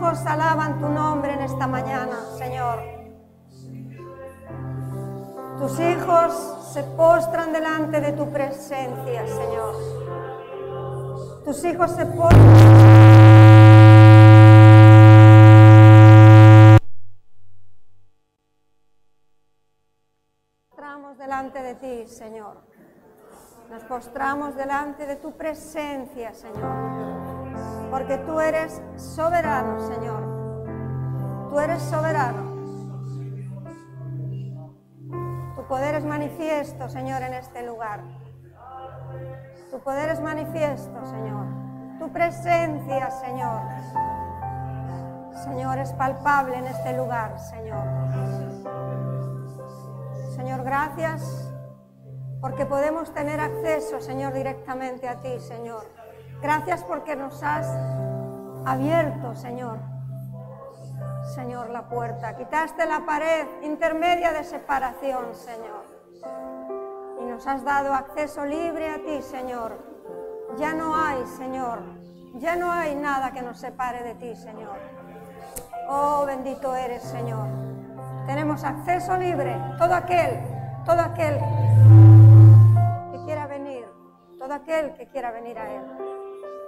Hijos alaban tu nombre en esta mañana, Señor. Tus hijos se postran delante de tu presencia, Señor. Tus hijos se postran. delante de ti, Señor. Nos postramos delante de tu presencia, Señor. Porque tú eres soberano, Señor. Tú eres soberano. Tu poder es manifiesto, Señor, en este lugar. Tu poder es manifiesto, Señor. Tu presencia, Señor. Señor, es palpable en este lugar, Señor. Señor, gracias porque podemos tener acceso, Señor, directamente a ti, Señor. Gracias porque nos has abierto, Señor. Señor, la puerta. Quitaste la pared intermedia de separación, Señor. Y nos has dado acceso libre a ti, Señor. Ya no hay, Señor. Ya no hay nada que nos separe de ti, Señor. Oh, bendito eres, Señor. Tenemos acceso libre. Todo aquel, todo aquel que quiera venir, todo aquel que quiera venir a Él,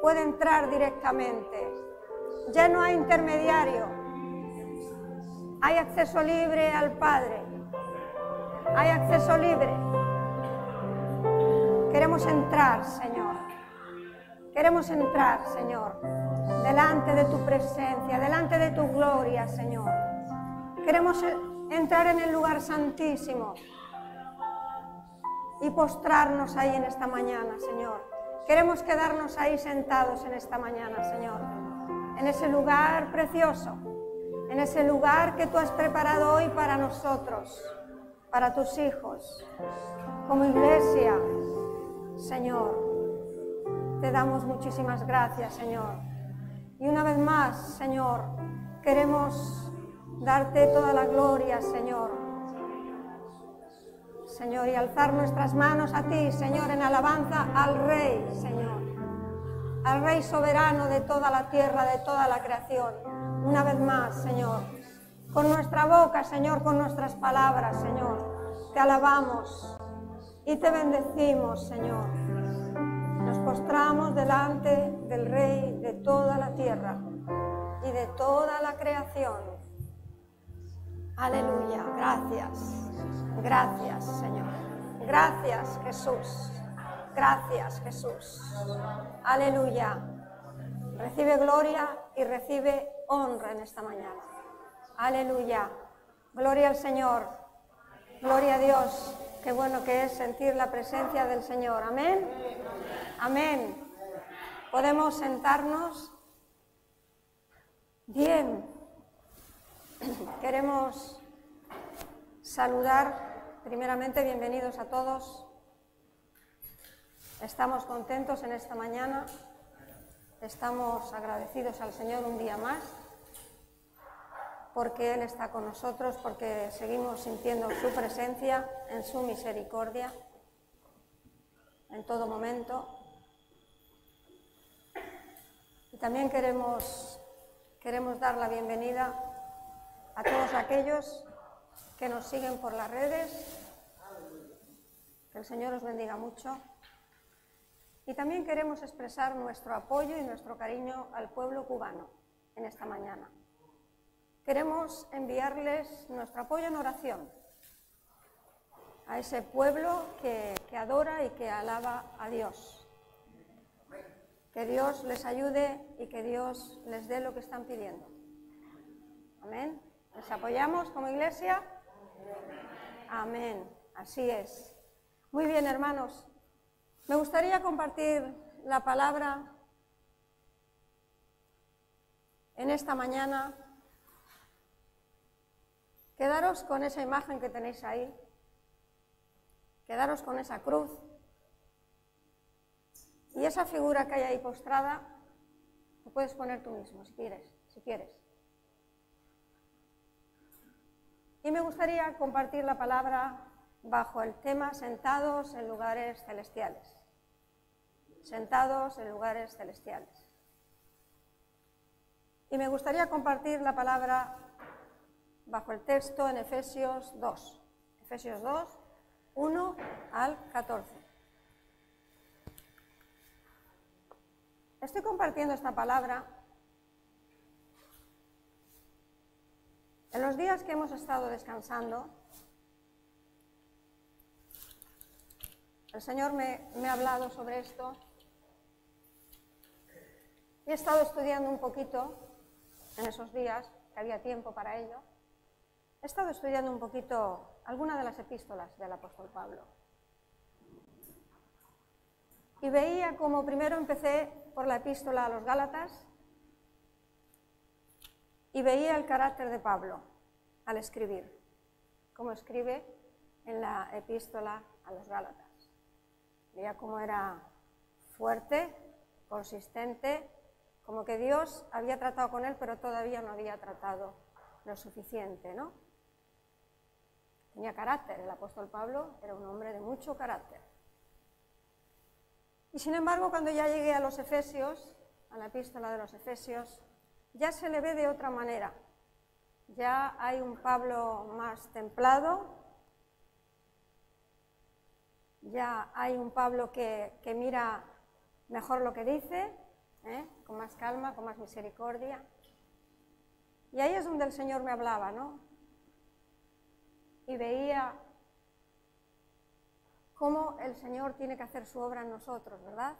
puede entrar directamente. Ya no hay intermediario. Hay acceso libre al Padre. Hay acceso libre. Queremos entrar, Señor. Queremos entrar, Señor, delante de tu presencia, delante de tu gloria, Señor. Queremos entrar en el lugar santísimo y postrarnos ahí en esta mañana, Señor. Queremos quedarnos ahí sentados en esta mañana, Señor. En ese lugar precioso, en ese lugar que tú has preparado hoy para nosotros, para tus hijos, como iglesia, Señor. Te damos muchísimas gracias, Señor. Y una vez más, Señor, queremos darte toda la gloria, Señor. Señor, y alzar nuestras manos a ti, Señor, en alabanza al Rey, Señor. Al Rey soberano de toda la tierra, de toda la creación. Una vez más, Señor. Con nuestra boca, Señor, con nuestras palabras, Señor. Te alabamos y te bendecimos, Señor. Nos postramos delante del Rey de toda la tierra y de toda la creación. Aleluya, gracias, gracias Señor. Gracias Jesús, gracias Jesús. Aleluya. Recibe gloria y recibe honra en esta mañana. Aleluya. Gloria al Señor. Gloria a Dios. Qué bueno que es sentir la presencia del Señor. Amén. Amén. Podemos sentarnos. Bien. Queremos saludar, primeramente, bienvenidos a todos. Estamos contentos en esta mañana. Estamos agradecidos al Señor un día más porque Él está con nosotros, porque seguimos sintiendo su presencia en su misericordia en todo momento. Y también queremos, queremos dar la bienvenida a todos aquellos que nos siguen por las redes. Que el Señor os bendiga mucho. Y también queremos expresar nuestro apoyo y nuestro cariño al pueblo cubano en esta mañana. Queremos enviarles nuestro apoyo en oración a ese pueblo que, que, adora y que alaba a Dios. Que Dios les ayude y que Dios les dé lo que están pidiendo. Amén. ¿Les apoyamos como iglesia? Amén. Así es. Muy bien, hermanos. Me gustaría compartir la palabra en esta mañana. Quedaros con esa imagen que tenéis ahí. Quedaros con esa cruz. Y esa figura que hay ahí postrada, lo puedes poner tú mismo si quieres. si quieres. Y me gustaría compartir la palabra bajo el tema sentados en lugares celestiales. Sentados en lugares celestiales. Y me gustaría compartir la palabra bajo el texto en Efesios 2. Efesios 2, 1 al 14. Estoy compartiendo esta palabra en los días que hemos estado descansando. El Señor me, ha hablado sobre esto. He estado estudiando un poquito en esos días, que había tiempo para ello. He estado estudiando un poquito alguna de las epístolas del apóstol Pablo. Y veía como primero empecé por la epístola a los Gálatas y veía el carácter de Pablo al escribir, como escribe en la epístola a los Gálatas. Veía cómo era fuerte, consistente, como que Dios había tratado con él, pero todavía no había tratado lo suficiente, ¿no? Tenía carácter, el apóstol Pablo era un hombre de mucho carácter. Y sin embargo, cuando ya llegué a los Efesios, a la epístola de los Efesios, ya se le ve de otra manera. Ya hay un Pablo más templado, ya hay un Pablo que, mira mejor lo que dice, ¿eh? con más calma, con más misericordia. Y ahí es donde el Señor me hablaba, ¿no? Y veía cómo el Señor tiene que hacer su obra en nosotros, ¿verdad?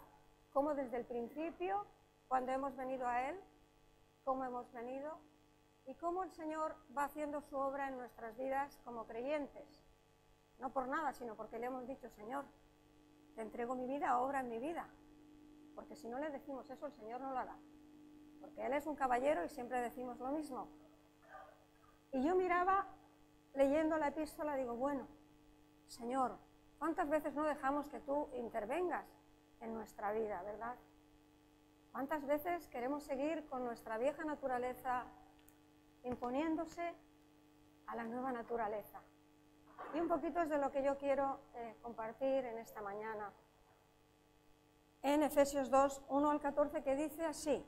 Cómo desde el principio, cuando hemos venido a Él, cómo hemos venido y cómo el Señor va haciendo su obra en nuestras vidas como creyentes. No por nada, sino porque le hemos dicho, Señor, te entrego mi vida, obra en mi vida. Porque si no le decimos eso, el Señor no lo hará. Porque Él es un caballero y siempre decimos lo mismo. Y yo miraba, leyendo la epístola, digo, bueno, Señor, ¿Cuántas veces no dejamos que tú intervengas en nuestra vida, verdad? ¿Cuántas veces queremos seguir con nuestra vieja naturaleza imponiéndose a la nueva naturaleza? Y un poquito es de lo que yo quiero eh, compartir en esta mañana. En Efesios 2, 1 al 14, que dice así,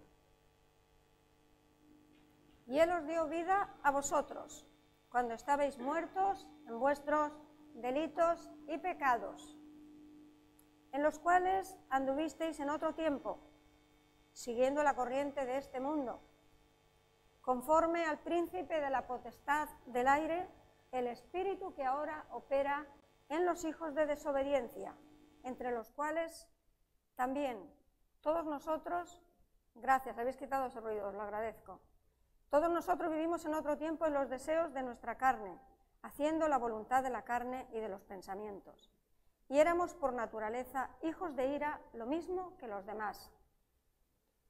y Él os dio vida a vosotros, cuando estabais muertos en vuestros delitos y pecados, en los cuales anduvisteis en otro tiempo, siguiendo la corriente de este mundo, conforme al príncipe de la potestad del aire, el espíritu que ahora opera en los hijos de desobediencia, entre los cuales también todos nosotros, gracias, habéis quitado ese ruido, os lo agradezco, todos nosotros vivimos en otro tiempo en los deseos de nuestra carne haciendo la voluntad de la carne y de los pensamientos. Y éramos por naturaleza hijos de ira lo mismo que los demás.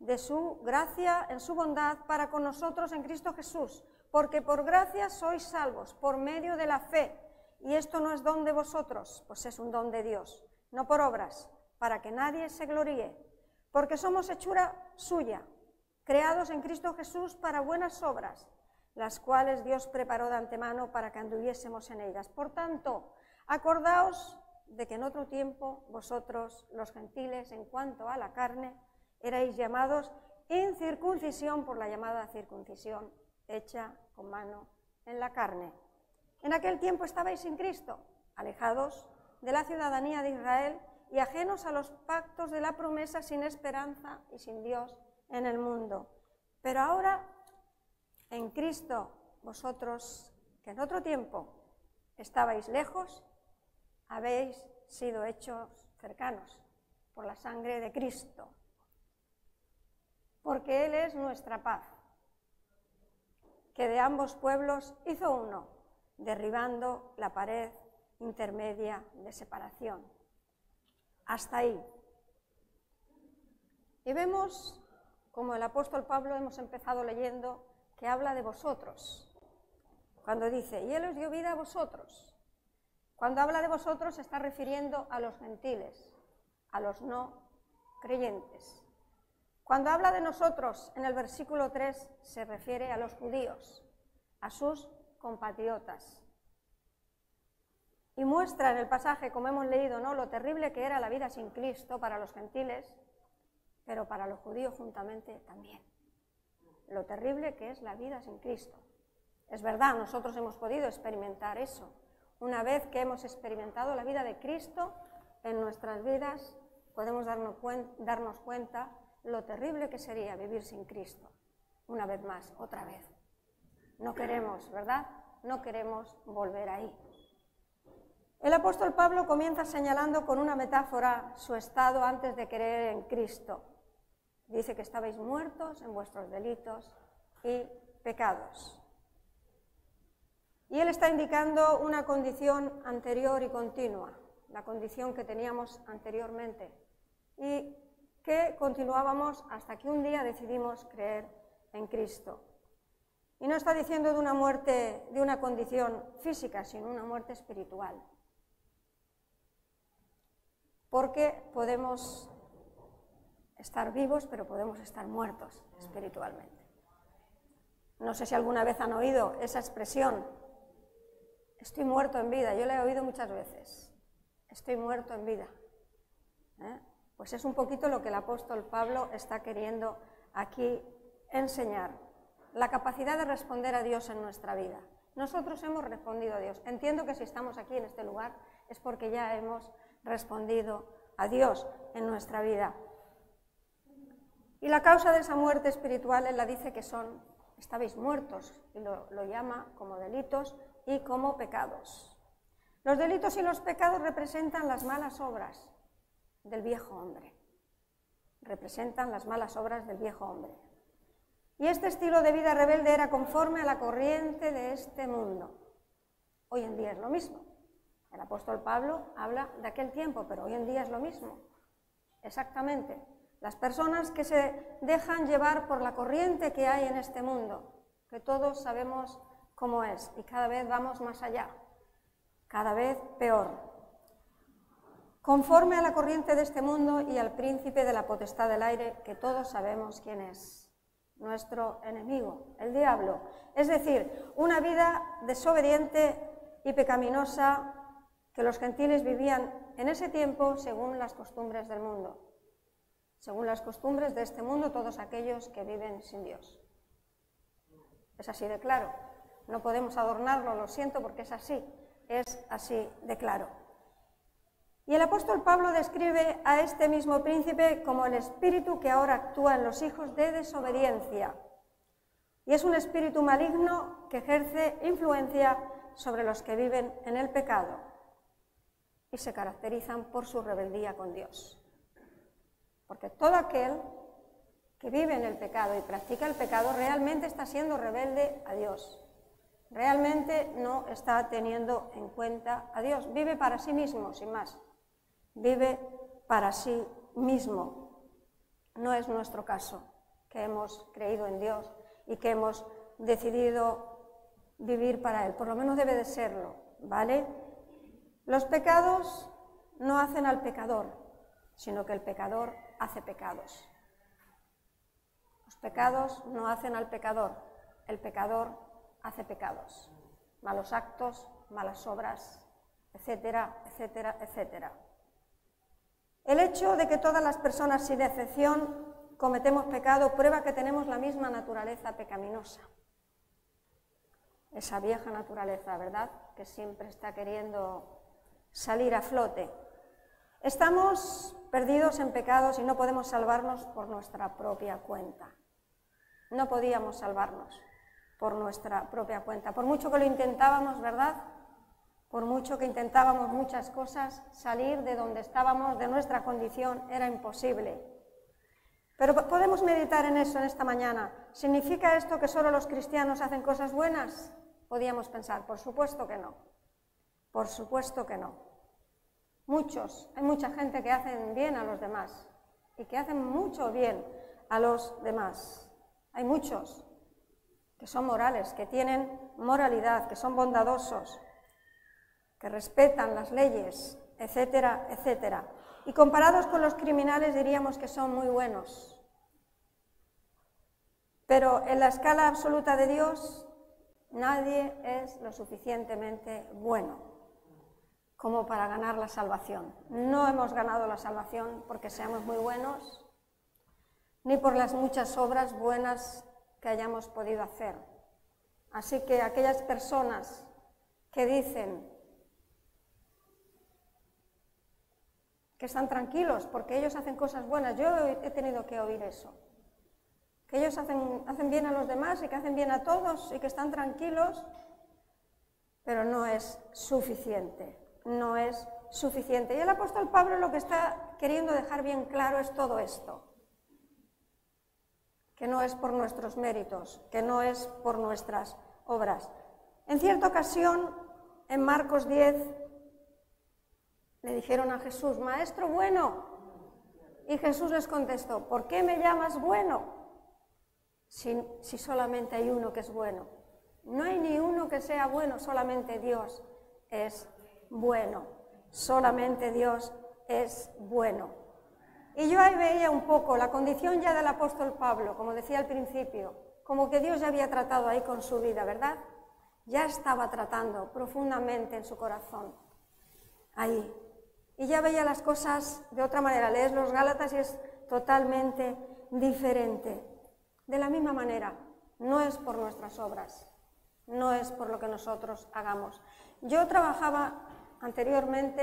de su gracia en su bondad para con nosotros en Cristo Jesús, porque por gracia sois salvos, por medio de la fe, y esto no es don de vosotros, pues es un don de Dios, no por obras, para que nadie se gloríe, porque somos hechura suya, creados en Cristo Jesús para buenas obras, las cuales Dios preparó de antemano para que anduviésemos en ellas. Por tanto, acordaos de que en otro tiempo vosotros, los gentiles, en cuanto a la carne, erais llamados incircuncisión por la llamada circuncisión hecha con mano en la carne. En aquel tiempo estabais sin Cristo, alejados de la ciudadanía de Israel y ajenos a los pactos de la promesa, sin esperanza y sin Dios en el mundo. Pero ahora en Cristo vosotros, que en otro tiempo estabais lejos, habéis sido hechos cercanos por la sangre de Cristo, porque Él es nuestra paz, que de ambos pueblos hizo uno, derribando la pared intermedia de separación. Hasta ahí. Y vemos, como el apóstol Pablo hemos empezado leyendo, que habla de vosotros. Cuando dice, y Él os dio vida a vosotros. Cuando habla de vosotros se está refiriendo a los gentiles, a los no creyentes. Cuando habla de nosotros en el versículo 3 se refiere a los judíos, a sus compatriotas. Y muestra en el pasaje, como hemos leído, ¿no? lo terrible que era la vida sin Cristo para los gentiles, pero para los judíos juntamente también. Lo terrible que es la vida sin Cristo. Es verdad, nosotros hemos podido experimentar eso. Una vez que hemos experimentado la vida de Cristo en nuestras vidas, podemos darnos, cuenta lo terrible que sería vivir sin Cristo. Una vez más, otra vez. No queremos, ¿verdad? No queremos volver ahí. El apóstol Pablo comienza señalando con una metáfora su estado antes de creer en Cristo. Dice que estabais muertos en vuestros delitos y pecados. Y él está indicando una condición anterior y continua, la condición que teníamos anteriormente. Y que continuábamos hasta que un día decidimos creer en Cristo. Y no está diciendo de una muerte, de una condición física, sino una muerte espiritual. Porque podemos estar vivos, pero podemos estar muertos espiritualmente. No sé si alguna vez han oído esa expresión, estoy muerto en vida. Yo la he oído muchas veces, estoy muerto en vida. ¿Eh? Pues es un poquito lo que el apóstol Pablo está queriendo aquí enseñar, la capacidad de responder a Dios en nuestra vida. Nosotros hemos respondido a Dios. Entiendo que si estamos aquí en este lugar es porque ya hemos respondido a Dios en nuestra vida. Y la causa de esa muerte espiritual, él la dice que son, estabais muertos, y lo, lo llama como delitos y como pecados. Los delitos y los pecados representan las malas obras, del viejo hombre. Representan las malas obras del viejo hombre. Y este estilo de vida rebelde era conforme a la corriente de este mundo. Hoy en día es lo mismo. El apóstol Pablo habla de aquel tiempo, pero hoy en día es lo mismo. Exactamente. Las personas que se dejan llevar por la corriente que hay en este mundo, que todos sabemos cómo es, y cada vez vamos más allá, cada vez peor conforme a la corriente de este mundo y al príncipe de la potestad del aire, que todos sabemos quién es, nuestro enemigo, el diablo. Es decir, una vida desobediente y pecaminosa que los gentiles vivían en ese tiempo según las costumbres del mundo, según las costumbres de este mundo, todos aquellos que viven sin Dios. Es así de claro. No podemos adornarlo, lo siento, porque es así, es así de claro. Y el apóstol Pablo describe a este mismo príncipe como el espíritu que ahora actúa en los hijos de desobediencia. Y es un espíritu maligno que ejerce influencia sobre los que viven en el pecado y se caracterizan por su rebeldía con Dios. Porque todo aquel que vive en el pecado y practica el pecado realmente está siendo rebelde a Dios. Realmente no está teniendo en cuenta a Dios. Vive para sí mismo, sin más vive para sí mismo. No es nuestro caso, que hemos creído en Dios y que hemos decidido vivir para Él. Por lo menos debe de serlo, ¿vale? Los pecados no hacen al pecador, sino que el pecador hace pecados. Los pecados no hacen al pecador, el pecador hace pecados. Malos actos, malas obras, etcétera, etcétera, etcétera. El hecho de que todas las personas, sin excepción, cometemos pecado, prueba que tenemos la misma naturaleza pecaminosa. Esa vieja naturaleza, ¿verdad? Que siempre está queriendo salir a flote. Estamos perdidos en pecados y no podemos salvarnos por nuestra propia cuenta. No podíamos salvarnos por nuestra propia cuenta. Por mucho que lo intentábamos, ¿verdad? Por mucho que intentábamos muchas cosas, salir de donde estábamos, de nuestra condición, era imposible. Pero podemos meditar en eso en esta mañana. ¿Significa esto que solo los cristianos hacen cosas buenas? Podíamos pensar, por supuesto que no. Por supuesto que no. Muchos, hay mucha gente que hacen bien a los demás y que hacen mucho bien a los demás. Hay muchos que son morales, que tienen moralidad, que son bondadosos, que respetan las leyes, etcétera, etcétera. Y comparados con los criminales diríamos que son muy buenos. Pero en la escala absoluta de Dios, nadie es lo suficientemente bueno como para ganar la salvación. No hemos ganado la salvación porque seamos muy buenos, ni por las muchas obras buenas que hayamos podido hacer. Así que aquellas personas que dicen que están tranquilos porque ellos hacen cosas buenas, yo he tenido que oír eso, que ellos hacen, hacen bien a los demás y que hacen bien a todos y que están tranquilos, pero no es suficiente, no es suficiente. Y el apóstol Pablo lo que está queriendo dejar bien claro es todo esto que no es por nuestros méritos, que no es por nuestras obras. En cierta ocasión, en Marcos 10, le dijeron a Jesús, Maestro bueno. Y Jesús les contestó, ¿por qué me llamas bueno? Si, si solamente hay uno que es bueno. No hay ni uno que sea bueno, solamente Dios es bueno. Solamente Dios es bueno. Y yo ahí veía un poco la condición ya del apóstol Pablo, como decía al principio, como que Dios ya había tratado ahí con su vida, ¿verdad? Ya estaba tratando profundamente en su corazón, ahí. Y ya veía las cosas de otra manera. Lees los Gálatas y es totalmente diferente. De la misma manera, no es por nuestras obras, no es por lo que nosotros hagamos. Yo trabajaba anteriormente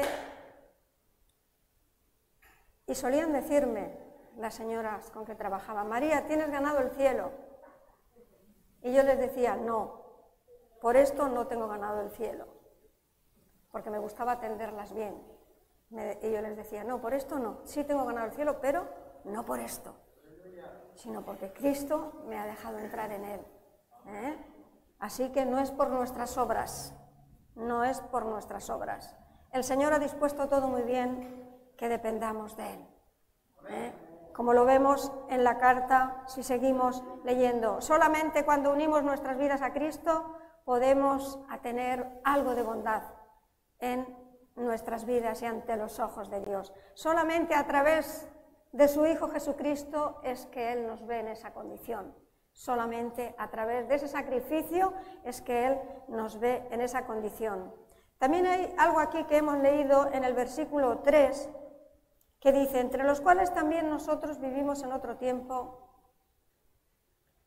y solían decirme las señoras con que trabajaba, María, tienes ganado el cielo. Y yo les decía, no, por esto no tengo ganado el cielo, porque me gustaba atenderlas bien. Y yo les decía, no, por esto no, sí tengo ganado el cielo, pero no por esto, sino porque Cristo me ha dejado entrar en él. ¿eh? Así que no es por nuestras obras, no es por nuestras obras. El Señor ha dispuesto todo muy bien que dependamos de Él. ¿eh? Como lo vemos en la carta, si seguimos leyendo, solamente cuando unimos nuestras vidas a Cristo podemos tener algo de bondad en nuestras vidas y ante los ojos de Dios. Solamente a través de su Hijo Jesucristo es que Él nos ve en esa condición. Solamente a través de ese sacrificio es que Él nos ve en esa condición. También hay algo aquí que hemos leído en el versículo 3, que dice, entre los cuales también nosotros vivimos en otro tiempo,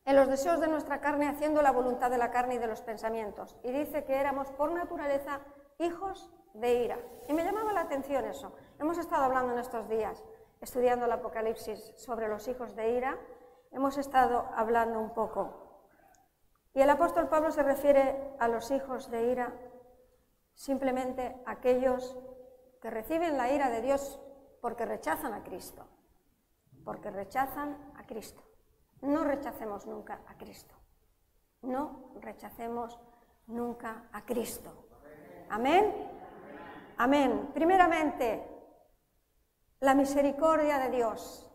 en los deseos de nuestra carne, haciendo la voluntad de la carne y de los pensamientos. Y dice que éramos por naturaleza hijos de ira. Y me llamaba la atención eso. Hemos estado hablando en estos días, estudiando el Apocalipsis sobre los hijos de ira, hemos estado hablando un poco. Y el apóstol Pablo se refiere a los hijos de ira simplemente aquellos que reciben la ira de Dios porque rechazan a Cristo, porque rechazan a Cristo. No rechacemos nunca a Cristo. No rechacemos nunca a Cristo. Amén. Amén. Primeramente, la misericordia de Dios.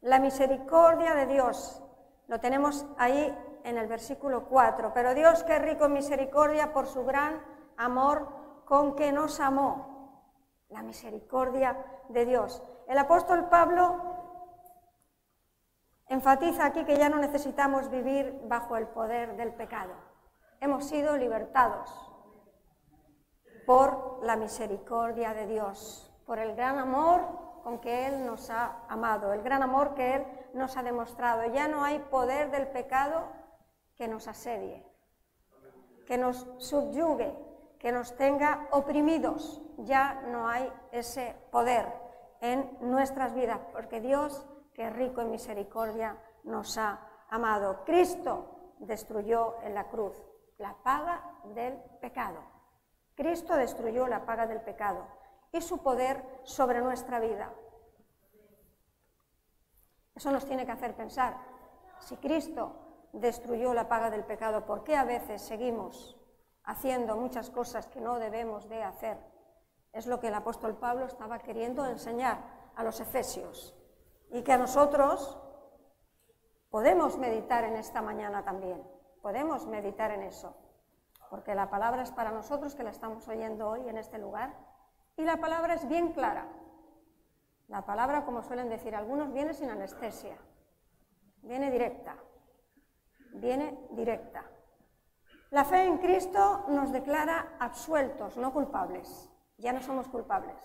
La misericordia de Dios. Lo tenemos ahí en el versículo 4. Pero Dios que rico en misericordia por su gran amor con que nos amó la misericordia de Dios. El apóstol Pablo enfatiza aquí que ya no necesitamos vivir bajo el poder del pecado. Hemos sido libertados por la misericordia de Dios, por el gran amor con que Él nos ha amado, el gran amor que Él nos ha demostrado. Ya no hay poder del pecado que nos asedie, que nos subyugue, que nos tenga oprimidos. Ya no hay ese poder en nuestras vidas, porque Dios, que es rico en misericordia, nos ha amado. Cristo destruyó en la cruz la paga del pecado. Cristo destruyó la paga del pecado y su poder sobre nuestra vida. Eso nos tiene que hacer pensar, si Cristo destruyó la paga del pecado, ¿por qué a veces seguimos haciendo muchas cosas que no debemos de hacer? Es lo que el apóstol Pablo estaba queriendo enseñar a los efesios y que a nosotros podemos meditar en esta mañana también, podemos meditar en eso, porque la palabra es para nosotros que la estamos oyendo hoy en este lugar y la palabra es bien clara. La palabra, como suelen decir algunos, viene sin anestesia, viene directa, viene directa. La fe en Cristo nos declara absueltos, no culpables. Ya no somos culpables.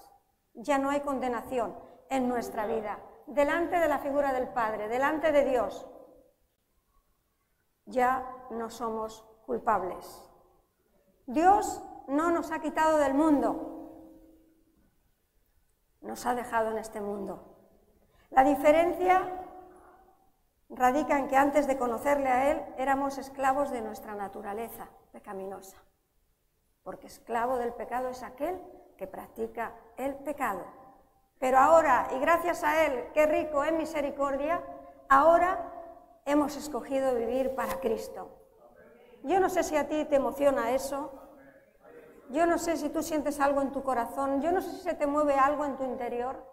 Ya no hay condenación en nuestra vida. Delante de la figura del Padre, delante de Dios, ya no somos culpables. Dios no nos ha quitado del mundo, nos ha dejado en este mundo. La diferencia radica en que antes de conocerle a Él éramos esclavos de nuestra naturaleza pecaminosa, porque esclavo del pecado es aquel que practica el pecado. Pero ahora, y gracias a Él, qué rico en misericordia, ahora hemos escogido vivir para Cristo. Yo no sé si a ti te emociona eso, yo no sé si tú sientes algo en tu corazón, yo no sé si se te mueve algo en tu interior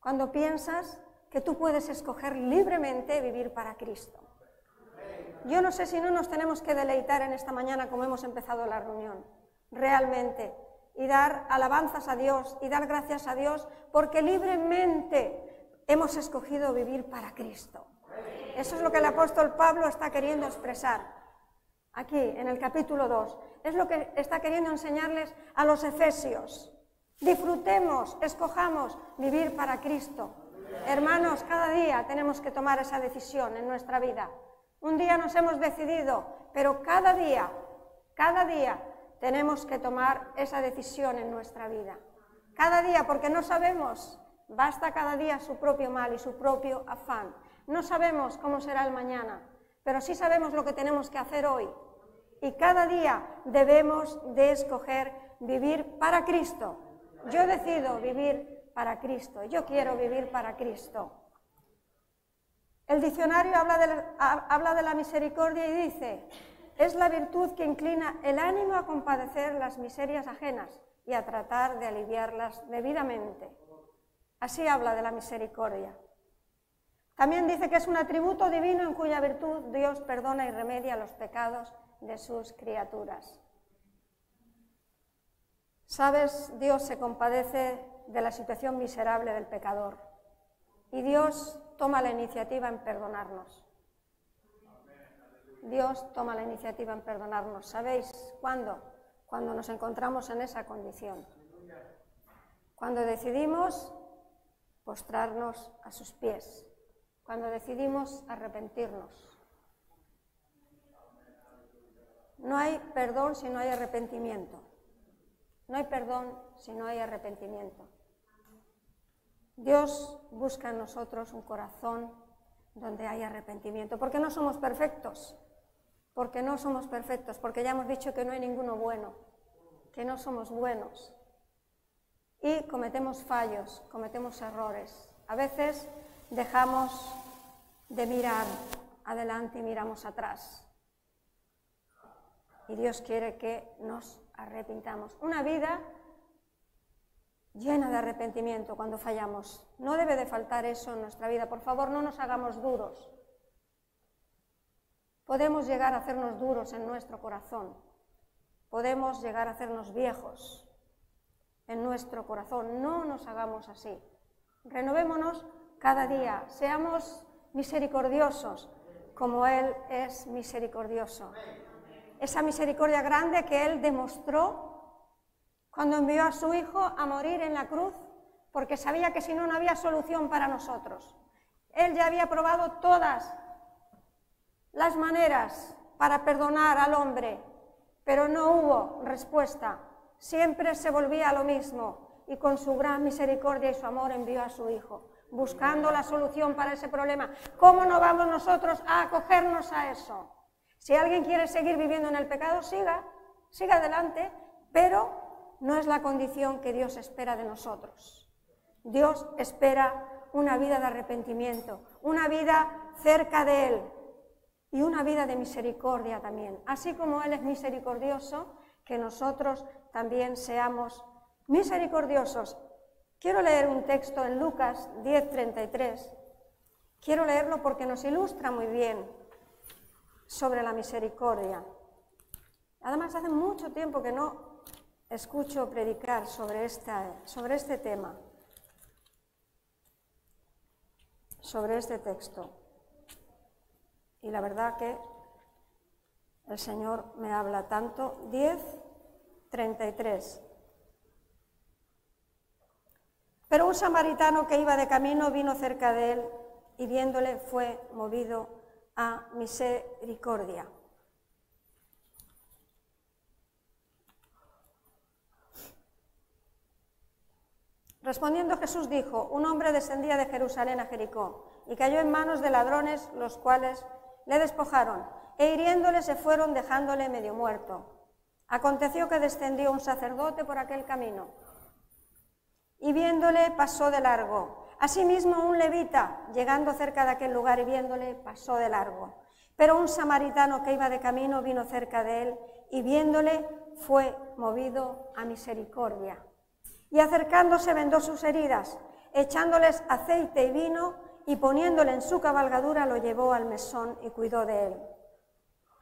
cuando piensas que tú puedes escoger libremente vivir para Cristo. Yo no sé si no nos tenemos que deleitar en esta mañana como hemos empezado la reunión, realmente, y dar alabanzas a Dios y dar gracias a Dios porque libremente hemos escogido vivir para Cristo. Eso es lo que el apóstol Pablo está queriendo expresar aquí en el capítulo 2. Es lo que está queriendo enseñarles a los efesios. Disfrutemos, escojamos vivir para Cristo. Hermanos, cada día tenemos que tomar esa decisión en nuestra vida. Un día nos hemos decidido, pero cada día, cada día tenemos que tomar esa decisión en nuestra vida. Cada día, porque no sabemos, basta cada día su propio mal y su propio afán. No sabemos cómo será el mañana pero sí sabemos lo que tenemos que hacer hoy. Y cada día debemos de escoger vivir para Cristo. Yo decido vivir para Cristo. Yo quiero vivir para Cristo. El diccionario habla de, la, habla de la misericordia y dice, es la virtud que inclina el ánimo a compadecer las miserias ajenas y a tratar de aliviarlas debidamente. Así habla de la misericordia. También dice que es un atributo divino en cuya virtud Dios perdona y remedia los pecados de sus criaturas. Sabes, Dios se compadece de la situación miserable del pecador y Dios toma la iniciativa en perdonarnos. Dios toma la iniciativa en perdonarnos. ¿Sabéis cuándo? Cuando nos encontramos en esa condición. Cuando decidimos postrarnos a sus pies cuando decidimos arrepentirnos. No hay perdón si no hay arrepentimiento. No hay perdón si no hay arrepentimiento. Dios busca en nosotros un corazón donde hay arrepentimiento, porque no somos perfectos, porque no somos perfectos, porque ya hemos dicho que no hay ninguno bueno, que no somos buenos. Y cometemos fallos, cometemos errores. A veces dejamos de mirar adelante y miramos atrás. Y Dios quiere que nos arrepintamos. Una vida llena de arrepentimiento cuando fallamos. No debe de faltar eso en nuestra vida. Por favor, no nos hagamos duros. Podemos llegar a hacernos duros en nuestro corazón. Podemos llegar a hacernos viejos en nuestro corazón. No nos hagamos así. Renovémonos cada día. Seamos misericordiosos, como Él es misericordioso. Esa misericordia grande que Él demostró cuando envió a su Hijo a morir en la cruz, porque sabía que si no, no había solución para nosotros. Él ya había probado todas las maneras para perdonar al hombre, pero no hubo respuesta. Siempre se volvía a lo mismo y con su gran misericordia y su amor envió a su Hijo buscando la solución para ese problema. ¿Cómo no vamos nosotros a acogernos a eso? Si alguien quiere seguir viviendo en el pecado, siga, siga adelante, pero no es la condición que Dios espera de nosotros. Dios espera una vida de arrepentimiento, una vida cerca de Él y una vida de misericordia también. Así como Él es misericordioso, que nosotros también seamos misericordiosos. Quiero leer un texto en Lucas 10:33. Quiero leerlo porque nos ilustra muy bien sobre la misericordia. Además, hace mucho tiempo que no escucho predicar sobre, esta, sobre este tema, sobre este texto. Y la verdad que el Señor me habla tanto. 10, 33. Pero un samaritano que iba de camino vino cerca de él y viéndole fue movido a misericordia. Respondiendo Jesús dijo, un hombre descendía de Jerusalén a Jericó y cayó en manos de ladrones, los cuales le despojaron e hiriéndole se fueron dejándole medio muerto. Aconteció que descendió un sacerdote por aquel camino y viéndole pasó de largo. Asimismo un levita, llegando cerca de aquel lugar y viéndole, pasó de largo. Pero un samaritano que iba de camino vino cerca de él y viéndole fue movido a misericordia y acercándose vendó sus heridas, echándoles aceite y vino, y poniéndole en su cabalgadura lo llevó al mesón y cuidó de él.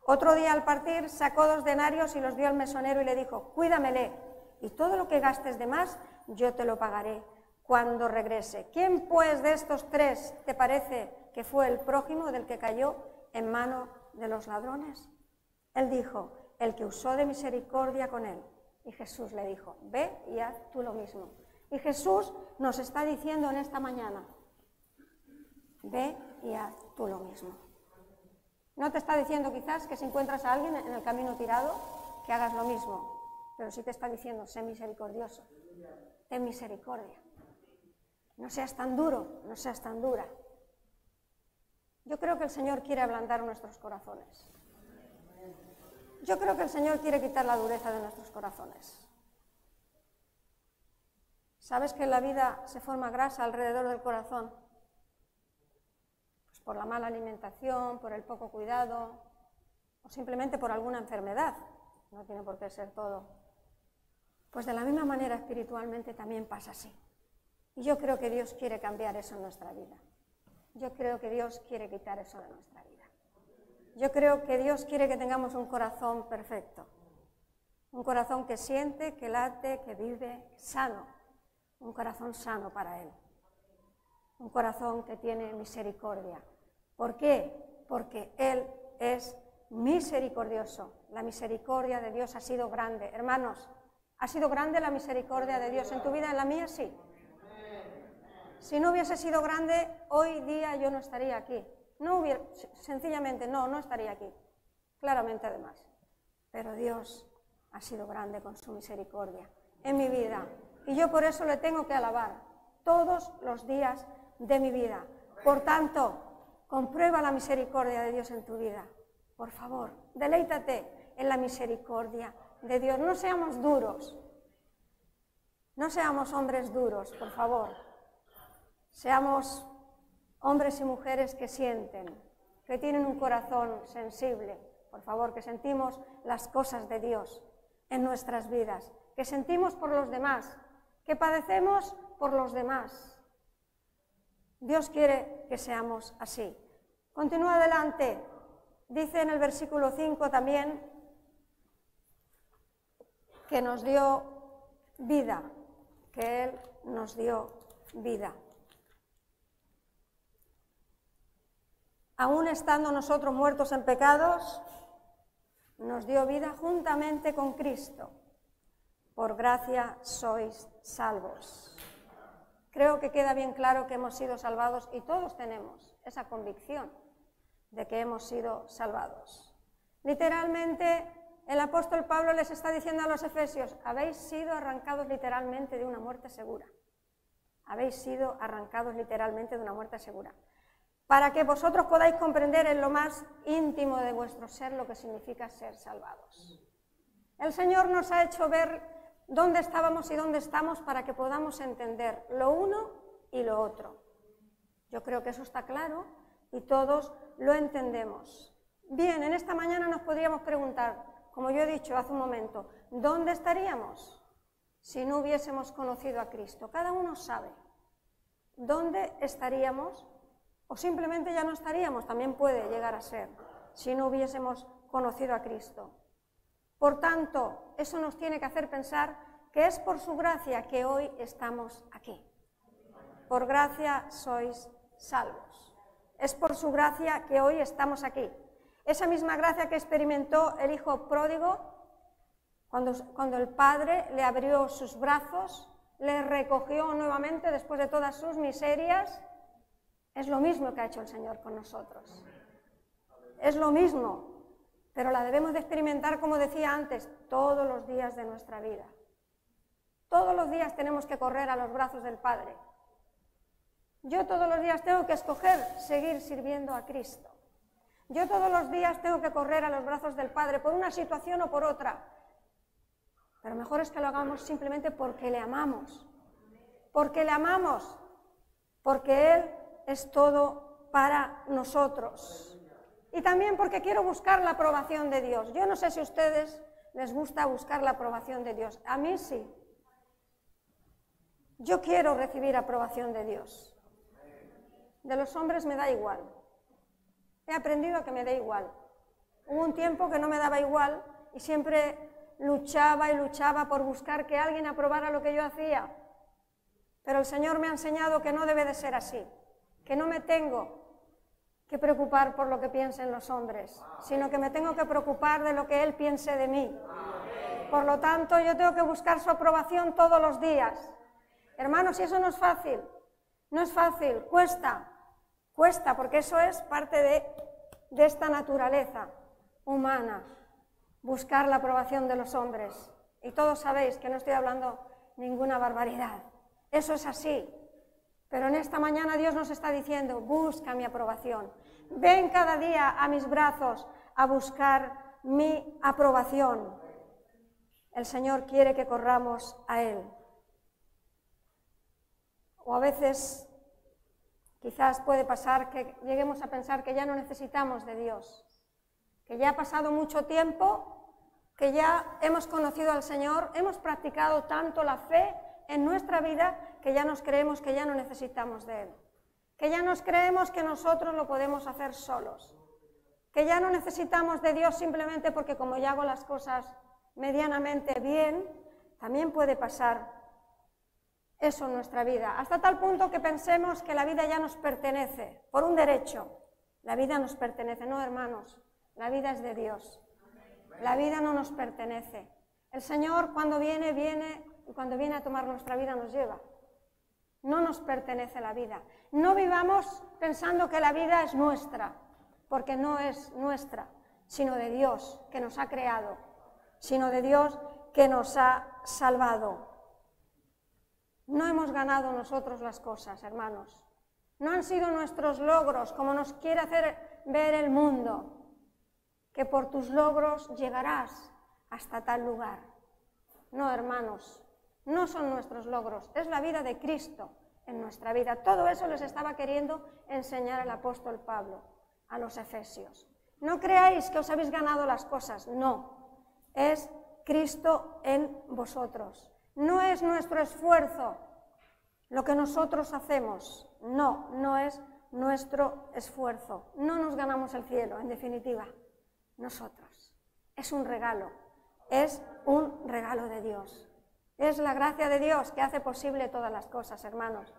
Otro día al partir sacó dos denarios y los dio al mesonero y le dijo, cuídamele, y todo lo que gastes de más yo te lo pagaré cuando regrese. ¿Quién pues de estos tres te parece que fue el prójimo del que cayó en mano de los ladrones? Él dijo, el que usó de misericordia con él. Y Jesús le dijo, ve y haz tú lo mismo. Y Jesús nos está diciendo en esta mañana, ve y haz tú lo mismo. No te está diciendo quizás que si encuentras a alguien en el camino tirado, que hagas lo mismo, pero sí te está diciendo, sé misericordioso, ten misericordia. No seas tan duro, no seas tan dura. Yo creo que el Señor quiere ablandar nuestros corazones. Yo creo que el Señor quiere quitar la dureza de nuestros corazones. ¿Sabes que en la vida se forma grasa alrededor del corazón? Pues por la mala alimentación, por el poco cuidado o simplemente por alguna enfermedad. No tiene por qué ser todo. Pues de la misma manera espiritualmente también pasa así. Y yo creo que Dios quiere cambiar eso en nuestra vida. Yo creo que Dios quiere quitar eso de nuestra vida. Yo creo que Dios quiere que tengamos un corazón perfecto, un corazón que siente, que late, que vive sano, un corazón sano para Él, un corazón que tiene misericordia. ¿Por qué? Porque Él es misericordioso. La misericordia de Dios ha sido grande. Hermanos, ¿ha sido grande la misericordia de Dios en tu vida? En la mía sí. Si no hubiese sido grande, hoy día yo no estaría aquí. No hubiera, sencillamente no, no estaría aquí. Claramente además. Pero Dios ha sido grande con su misericordia en mi vida. Y yo por eso le tengo que alabar todos los días de mi vida. Por tanto, comprueba la misericordia de Dios en tu vida. Por favor, deleítate en la misericordia de Dios. No seamos duros. No seamos hombres duros, por favor. Seamos hombres y mujeres que sienten, que tienen un corazón sensible, por favor, que sentimos las cosas de Dios en nuestras vidas, que sentimos por los demás, que padecemos por los demás. Dios quiere que seamos así. Continúa adelante. Dice en el versículo 5 también que nos dio vida, que Él nos dio vida. aún estando nosotros muertos en pecados, nos dio vida juntamente con Cristo. Por gracia sois salvos. Creo que queda bien claro que hemos sido salvados y todos tenemos esa convicción de que hemos sido salvados. Literalmente, el apóstol Pablo les está diciendo a los efesios, habéis sido arrancados literalmente de una muerte segura. Habéis sido arrancados literalmente de una muerte segura para que vosotros podáis comprender en lo más íntimo de vuestro ser lo que significa ser salvados. El Señor nos ha hecho ver dónde estábamos y dónde estamos para que podamos entender lo uno y lo otro. Yo creo que eso está claro y todos lo entendemos. Bien, en esta mañana nos podríamos preguntar, como yo he dicho hace un momento, ¿dónde estaríamos si no hubiésemos conocido a Cristo? Cada uno sabe dónde estaríamos o simplemente ya no estaríamos, también puede llegar a ser, si no hubiésemos conocido a Cristo. Por tanto, eso nos tiene que hacer pensar que es por su gracia que hoy estamos aquí. Por gracia sois salvos. Es por su gracia que hoy estamos aquí. Esa misma gracia que experimentó el hijo pródigo cuando, el padre le abrió sus brazos, le recogió nuevamente después de todas sus miserias, es lo mismo que ha hecho el Señor con nosotros. Es lo mismo, pero la debemos de experimentar, como decía antes, todos los días de nuestra vida. Todos los días tenemos que correr a los brazos del Padre. Yo todos los días tengo que escoger seguir sirviendo a Cristo. Yo todos los días tengo que correr a los brazos del Padre por una situación o por otra. Pero mejor es que lo hagamos simplemente porque le amamos. Porque le amamos. Porque Él es todo para nosotros. Y también porque quiero buscar la aprobación de Dios. Yo no sé si a ustedes les gusta buscar la aprobación de Dios. A mí sí. Yo quiero recibir aprobación de Dios. De los hombres me da igual. He aprendido a que me dé igual. Hubo un tiempo que no me daba igual y siempre luchaba y luchaba por buscar que alguien aprobara lo que yo hacía. Pero el Señor me ha enseñado que no debe de ser así, que no me tengo que preocupar por lo que piensen los hombres, sino que me tengo que preocupar de lo que Él piense de mí. Por lo tanto, yo tengo que buscar su aprobación todos los días. Hermanos, y eso no es fácil, no es fácil, cuesta, Cuesta, porque eso es parte de, de esta naturaleza humana, buscar la aprobación de los hombres. Y todos sabéis que no estoy hablando ninguna barbaridad. Eso es así. Pero en esta mañana Dios nos está diciendo, busca mi aprobación. Ven cada día a mis brazos a buscar mi aprobación. El Señor quiere que corramos a Él. O a veces Quizás puede pasar que lleguemos a pensar que ya no necesitamos de Dios, que ya ha pasado mucho tiempo, que ya hemos conocido al Señor, hemos practicado tanto la fe en nuestra vida que ya nos creemos que ya no necesitamos de Él, que ya nos creemos que nosotros lo podemos hacer solos, que ya no necesitamos de Dios simplemente porque como ya hago las cosas medianamente bien, también puede pasar eso nuestra vida, hasta tal punto que pensemos que la vida ya nos pertenece, por un derecho. La vida nos pertenece, no hermanos, la vida es de Dios. La vida no nos pertenece. El Señor cuando viene, viene y cuando viene a tomar nuestra vida nos lleva. No nos pertenece la vida. No vivamos pensando que la vida es nuestra, porque no es nuestra, sino de Dios que nos ha creado, sino de Dios que nos ha salvado. No hemos ganado nosotros las cosas, hermanos. No han sido nuestros logros como nos quiere hacer ver el mundo, que por tus logros llegarás hasta tal lugar. No, hermanos, no son nuestros logros, es la vida de Cristo en nuestra vida. Todo eso les estaba queriendo enseñar el apóstol Pablo a los efesios. No creáis que os habéis ganado las cosas, no, es Cristo en vosotros. No es nuestro esfuerzo lo que nosotros hacemos, no, no es nuestro esfuerzo. No nos ganamos el cielo, en definitiva, nosotros. Es un regalo, es un regalo de Dios. Es la gracia de Dios que hace posible todas las cosas, hermanos,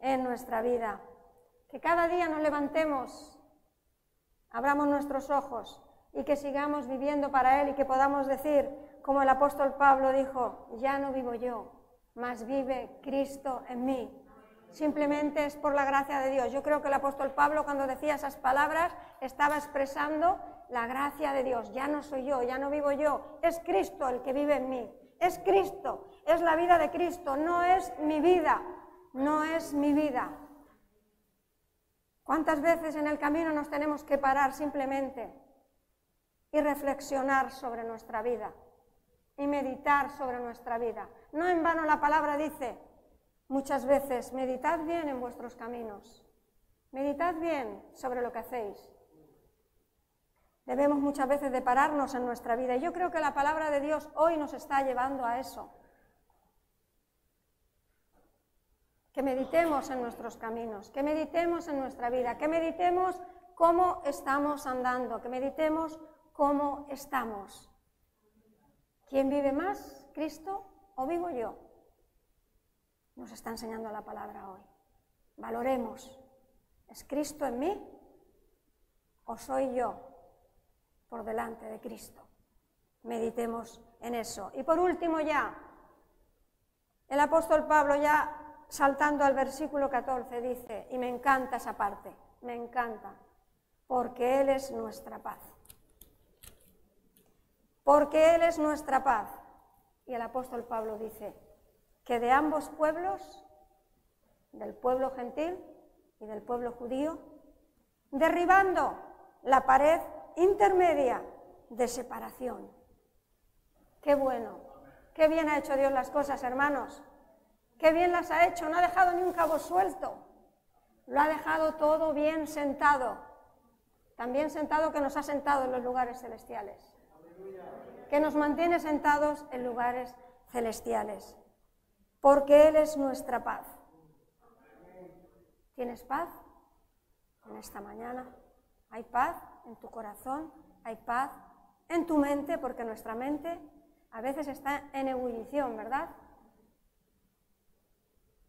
en nuestra vida. Que cada día nos levantemos, abramos nuestros ojos y que sigamos viviendo para Él y que podamos decir, como el apóstol Pablo dijo, ya no vivo yo, mas vive Cristo en mí. Simplemente es por la gracia de Dios. Yo creo que el apóstol Pablo cuando decía esas palabras estaba expresando la gracia de Dios. Ya no soy yo, ya no vivo yo, es Cristo el que vive en mí. Es Cristo, es la vida de Cristo, no es mi vida, no es mi vida. ¿Cuántas veces en el camino nos tenemos que parar simplemente y reflexionar sobre nuestra vida? Y meditar sobre nuestra vida. No en vano la palabra dice muchas veces, meditad bien en vuestros caminos. Meditad bien sobre lo que hacéis. Debemos muchas veces de pararnos en nuestra vida. Y yo creo que la palabra de Dios hoy nos está llevando a eso. Que meditemos en nuestros caminos, que meditemos en nuestra vida, que meditemos cómo estamos andando, que meditemos cómo estamos. ¿Quién vive más, Cristo o vivo yo? Nos está enseñando la palabra hoy. Valoremos. ¿Es Cristo en mí o soy yo por delante de Cristo? Meditemos en eso. Y por último ya, el apóstol Pablo ya saltando al versículo 14 dice, y me encanta esa parte, me encanta, porque Él es nuestra paz porque Él es nuestra paz. Y el apóstol Pablo dice que de ambos pueblos, del pueblo gentil y del pueblo judío, derribando la pared intermedia de separación. Qué bueno, qué bien ha hecho Dios las cosas, hermanos. Qué bien las ha hecho, no ha dejado ni un cabo suelto. Lo ha dejado todo bien sentado. También sentado que nos ha sentado en los lugares celestiales que nos mantiene sentados en lugares celestiales, porque Él es nuestra paz. ¿Tienes paz en esta mañana? ¿Hay paz en tu corazón? ¿Hay paz en tu mente? Porque nuestra mente a veces está en ebullición, ¿verdad?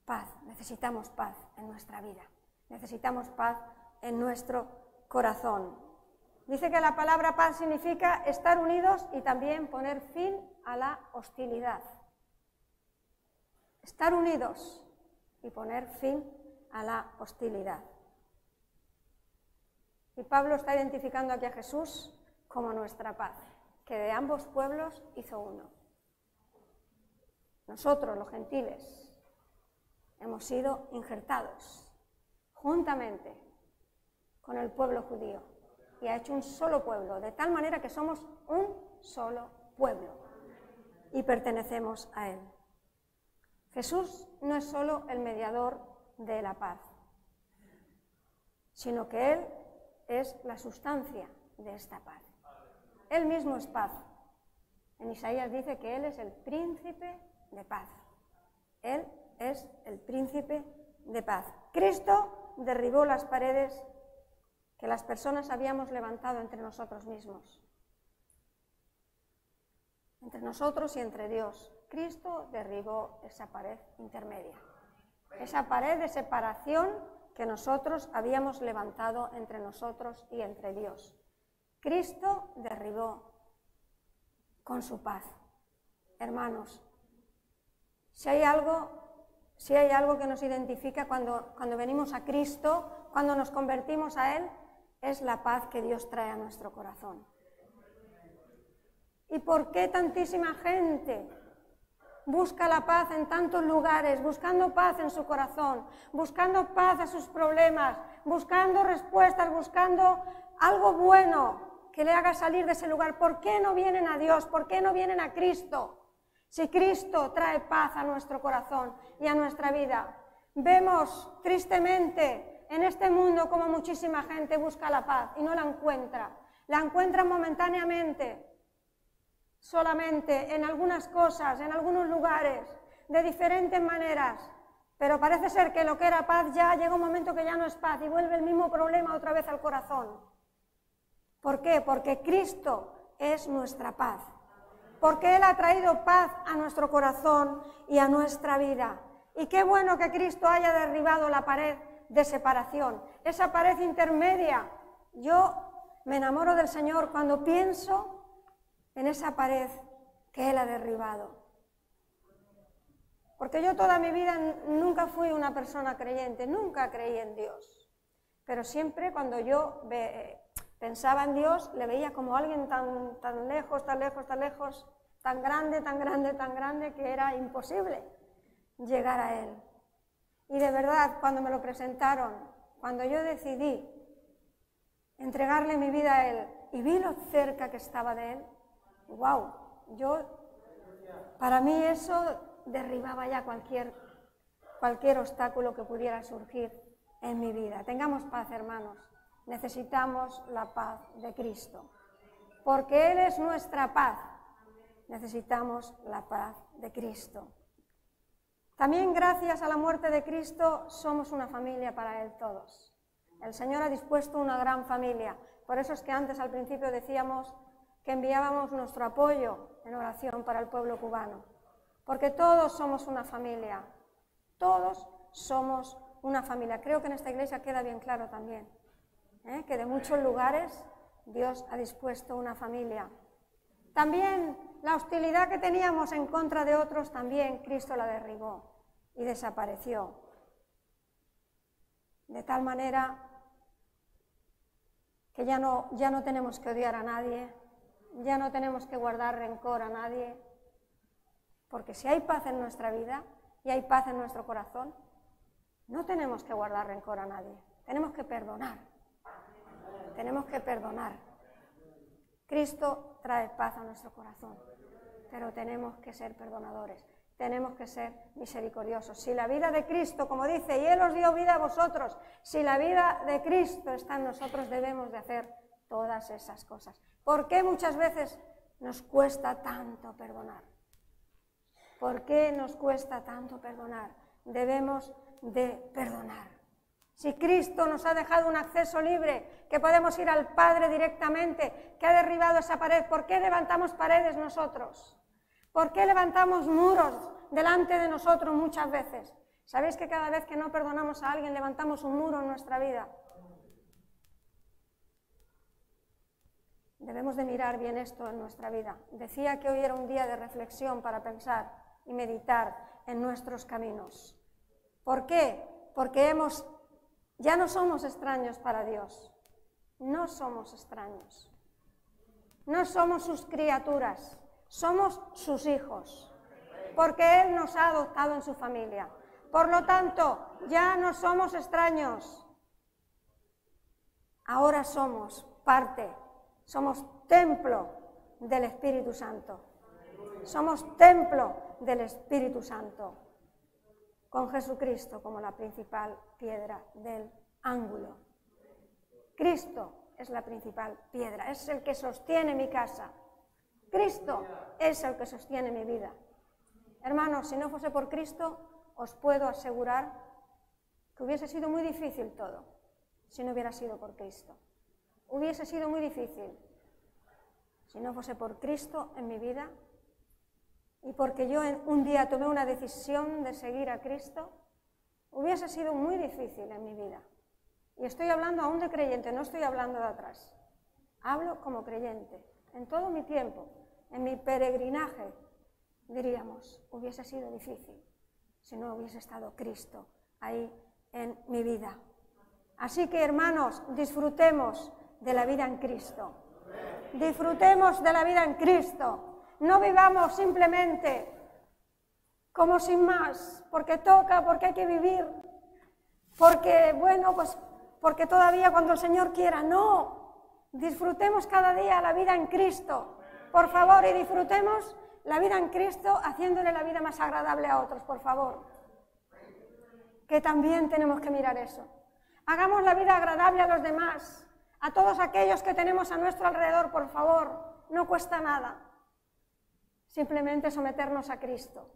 Paz, necesitamos paz en nuestra vida, necesitamos paz en nuestro corazón. Dice que la palabra paz significa estar unidos y también poner fin a la hostilidad. Estar unidos y poner fin a la hostilidad. Y Pablo está identificando aquí a Jesús como nuestra paz, que de ambos pueblos hizo uno. Nosotros, los gentiles, hemos sido injertados juntamente con el pueblo judío y ha hecho un solo pueblo, de tal manera que somos un solo pueblo y pertenecemos a Él. Jesús no es solo el mediador de la paz, sino que Él es la sustancia de esta paz. Él mismo es paz. En Isaías dice que Él es el príncipe de paz. Él es el príncipe de paz. Cristo derribó las paredes que las personas habíamos levantado entre nosotros mismos. Entre nosotros y entre Dios. Cristo derribó esa pared intermedia, esa pared de separación que nosotros habíamos levantado entre nosotros y entre Dios. Cristo derribó con su paz. Hermanos, si hay algo, si hay algo que nos identifica cuando, cuando venimos a Cristo, cuando nos convertimos a Él, es la paz que Dios trae a nuestro corazón. ¿Y por qué tantísima gente busca la paz en tantos lugares, buscando paz en su corazón, buscando paz a sus problemas, buscando respuestas, buscando algo bueno que le haga salir de ese lugar? ¿Por qué no vienen a Dios? ¿Por qué no vienen a Cristo? Si Cristo trae paz a nuestro corazón y a nuestra vida. Vemos tristemente en este mundo como muchísima gente busca la paz y no la encuentra. La encuentra momentáneamente, solamente en algunas cosas, en algunos lugares, de diferentes maneras. Pero parece ser que lo que era paz ya llega un momento que ya no es paz y vuelve el mismo problema otra vez al corazón. ¿Por qué? Porque Cristo es nuestra paz. Porque Él ha traído paz a nuestro corazón y a nuestra vida. Y qué bueno que Cristo haya derribado la pared de separación, esa pared intermedia. Yo me enamoro del Señor cuando pienso en esa pared que Él ha derribado. Porque yo toda mi vida nunca fui una persona creyente, nunca creí en Dios. Pero siempre cuando yo pensaba en Dios, le veía como alguien tan, tan lejos, tan lejos, tan lejos, tan grande, tan grande, tan grande, que era imposible llegar a Él. Y de verdad, cuando me lo presentaron, cuando yo decidí entregarle mi vida a Él y vi lo cerca que estaba de Él, wow, yo, para mí eso derribaba ya cualquier, cualquier obstáculo que pudiera surgir en mi vida. Tengamos paz, hermanos. Necesitamos la paz de Cristo. Porque Él es nuestra paz. Necesitamos la paz de Cristo. También gracias a la muerte de Cristo somos una familia para Él todos. El Señor ha dispuesto una gran familia. Por eso es que antes al principio decíamos que enviábamos nuestro apoyo en oración para el pueblo cubano. Porque todos somos una familia. Todos somos una familia. Creo que en esta iglesia queda bien claro también ¿eh? que de muchos lugares Dios ha dispuesto una familia. También la hostilidad que teníamos en contra de otros, también Cristo la derribó y desapareció. De tal manera que ya no, ya no tenemos que odiar a nadie, ya no tenemos que guardar rencor a nadie, porque si hay paz en nuestra vida y hay paz en nuestro corazón, no tenemos que guardar rencor a nadie, tenemos que perdonar. Tenemos que perdonar. Cristo trae paz a nuestro corazón, pero tenemos que ser perdonadores, tenemos que ser misericordiosos. Si la vida de Cristo, como dice, y Él os dio vida a vosotros, si la vida de Cristo está en nosotros, debemos de hacer todas esas cosas. ¿Por qué muchas veces nos cuesta tanto perdonar? ¿Por qué nos cuesta tanto perdonar? Debemos de perdonar. Si Cristo nos ha dejado un acceso libre, que podemos ir al Padre directamente, que ha derribado esa pared, ¿por qué levantamos paredes nosotros? ¿Por qué levantamos muros delante de nosotros muchas veces? ¿Sabéis que cada vez que no perdonamos a alguien levantamos un muro en nuestra vida? Debemos de mirar bien esto en nuestra vida. Decía que hoy era un día de reflexión para pensar y meditar en nuestros caminos. ¿Por qué? Porque hemos, ya no somos extraños para Dios. No somos extraños. No somos sus criaturas, somos sus hijos. Porque Él nos ha adoptado en su familia. Por lo tanto, ya no somos extraños. Ahora somos parte, somos templo del Espíritu Santo. Somos templo del Espíritu Santo con Jesucristo como la principal piedra del ángulo. Cristo es la principal piedra, es el que sostiene mi casa. Cristo es el que sostiene mi vida. Hermanos, si no fuese por Cristo, os puedo asegurar que hubiese sido muy difícil todo si no hubiera sido por Cristo. Hubiese sido muy difícil si no fuese por Cristo en mi vida y porque yo un día tomé una decisión de seguir a Cristo, hubiese sido muy difícil en mi vida. Y estoy hablando aún de creyente, no estoy hablando de atrás. Hablo como creyente. En todo mi tiempo, en mi peregrinaje, diríamos, hubiese sido difícil si no hubiese estado Cristo ahí en mi vida. Así que hermanos, disfrutemos de la vida en Cristo. Disfrutemos de la vida en Cristo no vivamos simplemente como sin más, porque toca, porque hay que vivir, porque, bueno, pues porque todavía cuando el Señor quiera, no, disfrutemos cada día la vida en Cristo, por favor, y disfrutemos la vida en Cristo haciéndole la vida más agradable a otros, por favor. Que también tenemos que mirar eso. Hagamos la vida agradable a los demás, a todos aquellos que tenemos a nuestro alrededor, por favor, no cuesta nada simplemente someternos a Cristo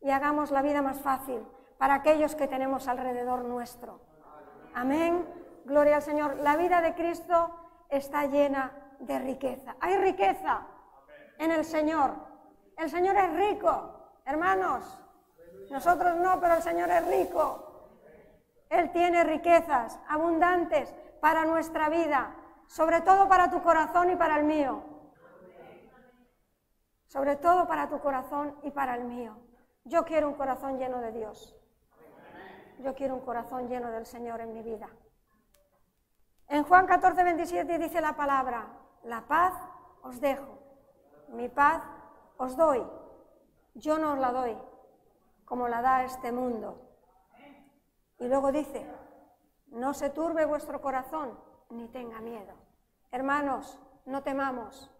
y hagamos la vida más fácil para aquellos que tenemos alrededor nuestro. Amén. Gloria al Señor. La vida de Cristo está llena de riqueza. Hay riqueza en el Señor. El Señor es rico, hermanos. Nosotros no, pero el Señor es rico. Él tiene riquezas abundantes para nuestra vida, sobre todo para tu corazón y para el mío sobre todo para tu corazón y para el mío. Yo quiero un corazón lleno de Dios. Yo quiero un corazón lleno del Señor en mi vida. En Juan 14, 27 dice la palabra, la paz os dejo, mi paz os doy. Yo no os la doy como la da este mundo. Y luego dice, no se turbe vuestro corazón ni tenga miedo. Hermanos, no temamos.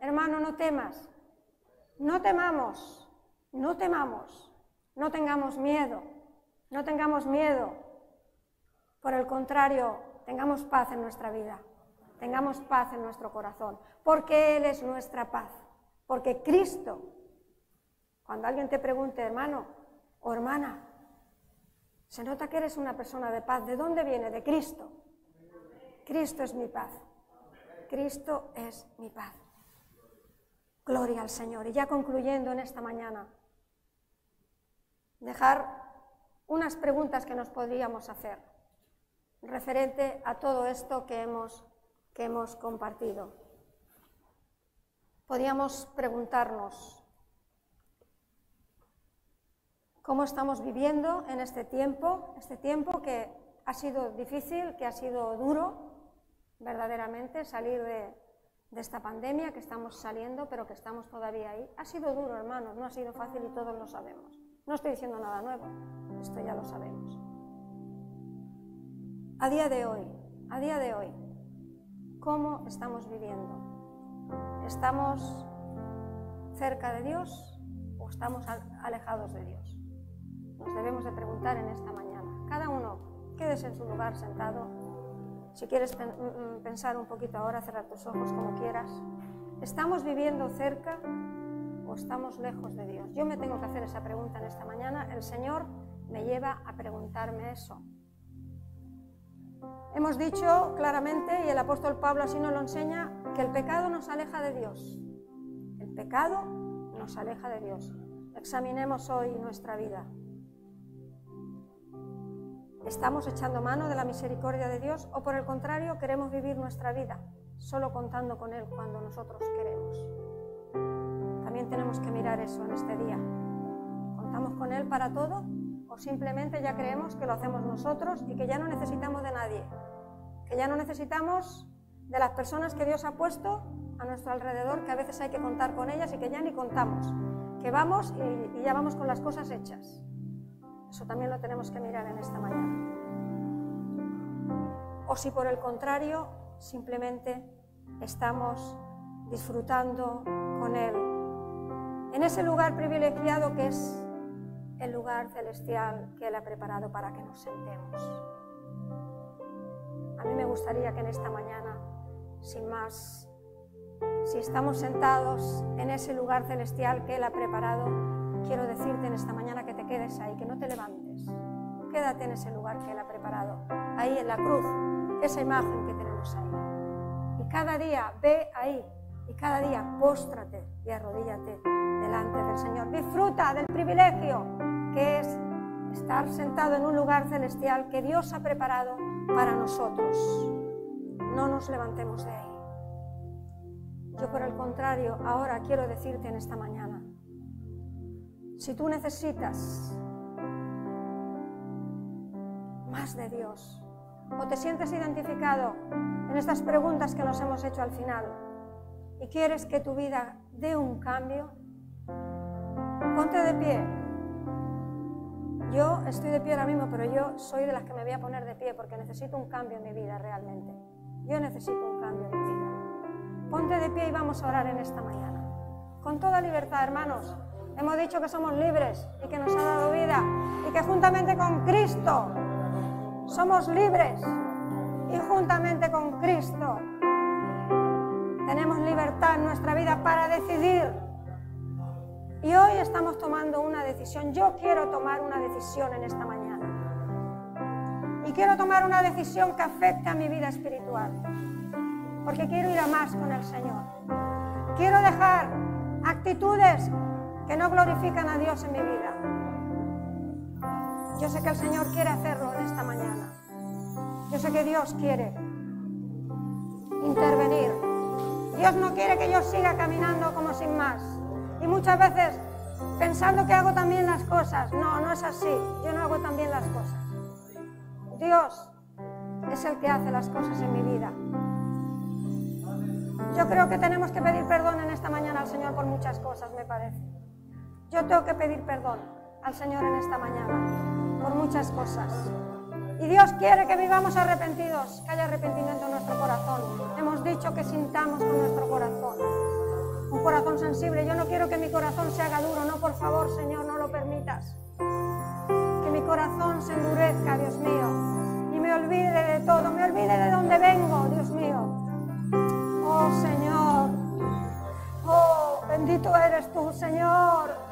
Hermano, no temas. No temamos, no temamos, no tengamos miedo, no tengamos miedo. Por el contrario, tengamos paz en nuestra vida, tengamos paz en nuestro corazón, porque Él es nuestra paz, porque Cristo, cuando alguien te pregunte, hermano o hermana, se nota que eres una persona de paz, ¿de dónde viene? De Cristo. Cristo es mi paz. Cristo es mi paz. Gloria al Señor. Y ya concluyendo en esta mañana, dejar unas preguntas que nos podríamos hacer referente a todo esto que hemos, que hemos compartido. Podríamos preguntarnos, ¿cómo estamos viviendo en este tiempo? Este tiempo que ha sido difícil, que ha sido duro, verdaderamente, salir de, de esta pandemia, que estamos saliendo, pero que estamos todavía ahí. Ha sido duro, hermanos, no ha sido fácil y todos lo sabemos. No estoy diciendo nada nuevo, esto ya lo sabemos. A día de hoy, a día de hoy, ¿cómo estamos viviendo? ¿Estamos cerca de Dios o estamos alejados de Dios? Nos debemos de preguntar en esta mañana. Cada uno quédese en su lugar sentado. Si quieres mm, mm, pensar un poquito ahora, cerrar tus ojos como quieras. ¿Estamos viviendo cerca estamos lejos de Dios? Yo me tengo que hacer esa pregunta en esta mañana. El Señor me lleva a preguntarme eso. Hemos dicho claramente, y el apóstol Pablo así nos lo enseña, que el pecado nos aleja de Dios. El pecado nos aleja de Dios. Examinemos hoy nuestra vida. ¿Estamos echando mano de la misericordia de Dios o por el contrario queremos vivir nuestra vida solo contando con Él cuando nosotros queremos? También tenemos que mirar eso en este día. ¿Contamos con Él para todo o simplemente ya creemos que lo hacemos nosotros y que ya no necesitamos de nadie? Que ya no necesitamos de las personas que Dios ha puesto a nuestro alrededor, que a veces hay que contar con ellas y que ya ni contamos. Que vamos y, ya vamos con las cosas hechas. Eso también lo tenemos que mirar en esta mañana. O si por el contrario simplemente estamos disfrutando con Él en ese lugar privilegiado que es el lugar celestial que Él ha preparado para que nos sentemos. A mí me gustaría que en esta mañana, sin más, si estamos sentados en ese lugar celestial que Él ha preparado, quiero decirte en esta mañana que quedes ahí, que no te levantes. Quédate en ese lugar que Él ha preparado, ahí en la cruz, esa imagen que tenemos ahí. Y cada día ve ahí, y cada día póstrate y arrodíllate delante del Señor. Disfruta del privilegio que es estar sentado en un lugar celestial que Dios ha preparado para nosotros. No nos levantemos de ahí. Yo por el contrario, ahora quiero decirte en esta mañana, si tú necesitas más de Dios o te sientes identificado en estas preguntas que nos hemos hecho al final y quieres que tu vida dé un cambio, Ponte de pie. Yo estoy de pie ahora mismo, pero yo soy de las que me voy a poner de pie porque necesito un cambio en mi vida realmente. Yo necesito un cambio en mi vida. Ponte de pie y vamos a orar en esta mañana. Con toda libertad, hermanos. Hemos dicho que somos libres y que nos ha dado vida y que juntamente con Cristo somos libres y juntamente con Cristo tenemos libertad en nuestra vida para decidir y hoy estamos tomando una decisión. Yo quiero tomar una decisión en esta mañana. Y quiero tomar una decisión que afecte a mi vida espiritual. Porque quiero ir a más con el Señor. Quiero dejar actitudes que no glorifican a Dios en mi vida. Yo sé que el Señor quiere hacerlo en esta mañana. Yo sé que Dios quiere intervenir. Dios no quiere que yo siga caminando como sin más. Y muchas veces pensando que hago también las cosas. No, no es así. Yo no hago también las cosas. Dios es el que hace las cosas en mi vida. Yo creo que tenemos que pedir perdón en esta mañana al Señor por muchas cosas, me parece. Yo tengo que pedir perdón al Señor en esta mañana por muchas cosas. Y Dios quiere que vivamos arrepentidos, que haya arrepentimiento en nuestro corazón. Hemos dicho que sintamos con nuestro corazón un corazón sensible. Yo no quiero que mi corazón se haga duro, no, por favor, Señor, no lo permitas. Que mi corazón se endurezca, Dios mío, y me olvide de todo, me olvide de dónde vengo, Dios mío. Oh Señor, oh bendito eres tú, Señor.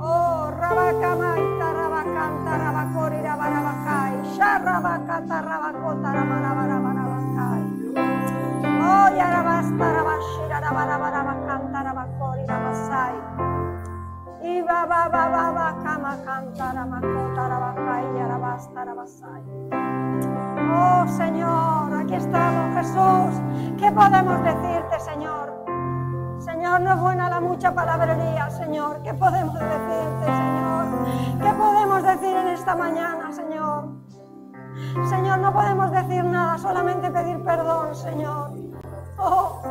Oh Rabacamaita, Rabacanta, Rabacori, Rabarabacai, Sharrabacata, Rabacota, Rabarabarabarabacai. Oh Yarabasta, Rabashira, Rabarabacanta, Rabacori, Rabasai. Y ba ba ba ba kama canta ramakota rabacai yarabasta rabasai. Oh Señor, aquí estamos Jesús. ¿Qué podemos decirte, Señor? Señor, no es buena la mucha palabrería, Señor. ¿Qué podemos decirte, Señor? ¿Qué podemos decir en esta mañana, Señor? Señor, no podemos decir nada, solamente pedir perdón, Señor. Oh,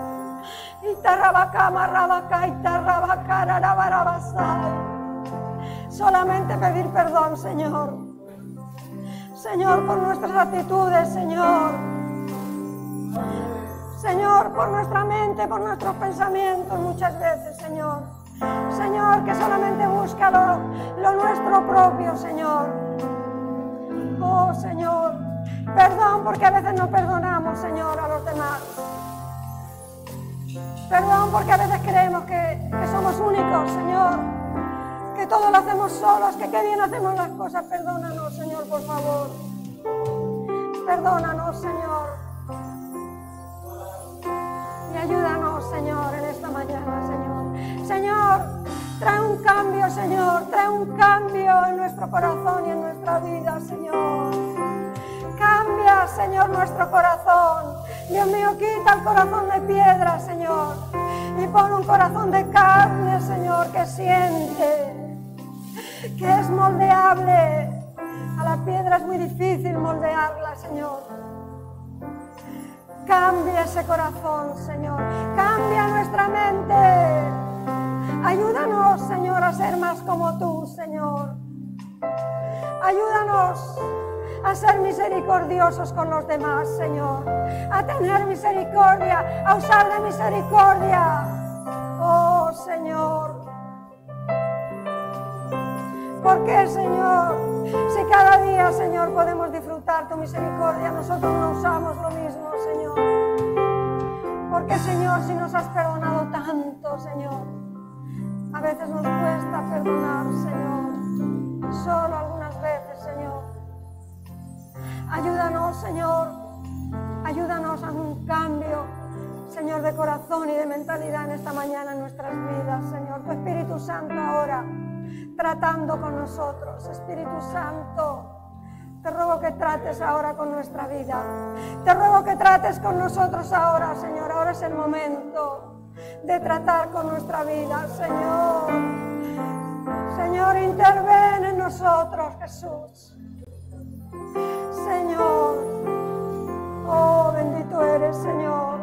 Solamente pedir perdón, Señor. Señor, por nuestras actitudes, Señor. Señor, por nuestra mente, por nuestros pensamientos muchas veces, Señor. Señor, que solamente busca lo, lo nuestro propio, Señor. Oh, Señor, perdón porque a veces no perdonamos, Señor, a los demás. Perdón porque a veces creemos que, que somos únicos, Señor. Que todo lo hacemos solos, que qué bien hacemos las cosas. Perdónanos, Señor, por favor. Perdónanos, Señor. Ayúdanos, Señor, en esta mañana, Señor. Señor, trae un cambio, Señor. Trae un cambio en nuestro corazón y en nuestra vida, Señor. Cambia, Señor, nuestro corazón. Dios mío, quita el corazón de piedra, Señor. Y pon un corazón de carne, Señor, que siente, que es moldeable. A la piedra es muy difícil moldearla, Señor. Cambia ese corazón, Señor. Cambia nuestra mente. Ayúdanos, Señor, a ser más como tú, Señor. Ayúdanos a ser misericordiosos con los demás, Señor. A tener misericordia, a usar de misericordia. Oh, Señor. ¿Por qué, Señor? Si cada día, Señor, podemos disfrutar tu misericordia, nosotros no usamos lo mismo, Señor. Porque, Señor, si nos has perdonado tanto, Señor, a veces nos cuesta perdonar, Señor. Solo algunas veces, Señor. Ayúdanos, Señor. Ayúdanos a un cambio, Señor, de corazón y de mentalidad en esta mañana en nuestras vidas, Señor. Tu Espíritu Santo ahora tratando con nosotros. Espíritu Santo, te ruego que trates ahora con nuestra vida. Te ruego que trates con nosotros ahora, Señor. Ahora es el momento de tratar con nuestra vida, Señor. Señor, interven en nosotros, Jesús. Señor, oh bendito eres, Señor.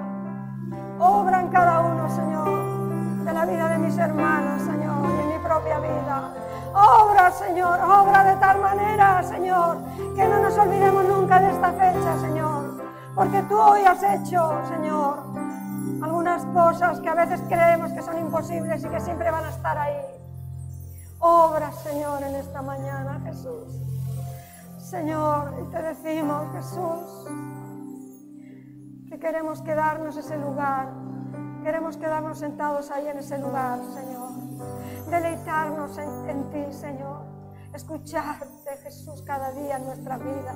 Obra en cada uno, Señor, de la vida de mis hermanos, Señor, y mi propia vida. Obra, Señor, obra de tal manera, Señor, que no nos olvidemos nunca de esta fecha, Señor. Porque tú hoy has hecho, Señor, algunas cosas que a veces creemos que son imposibles y que siempre van a estar ahí. Obra, Señor, en esta mañana, Jesús. Señor, y te decimos, Jesús, que queremos quedarnos ese lugar, queremos quedarnos sentados ahí en ese lugar, Señor, deleitarnos en, ti, Señor, escucharte, Jesús, cada día en nuestra vida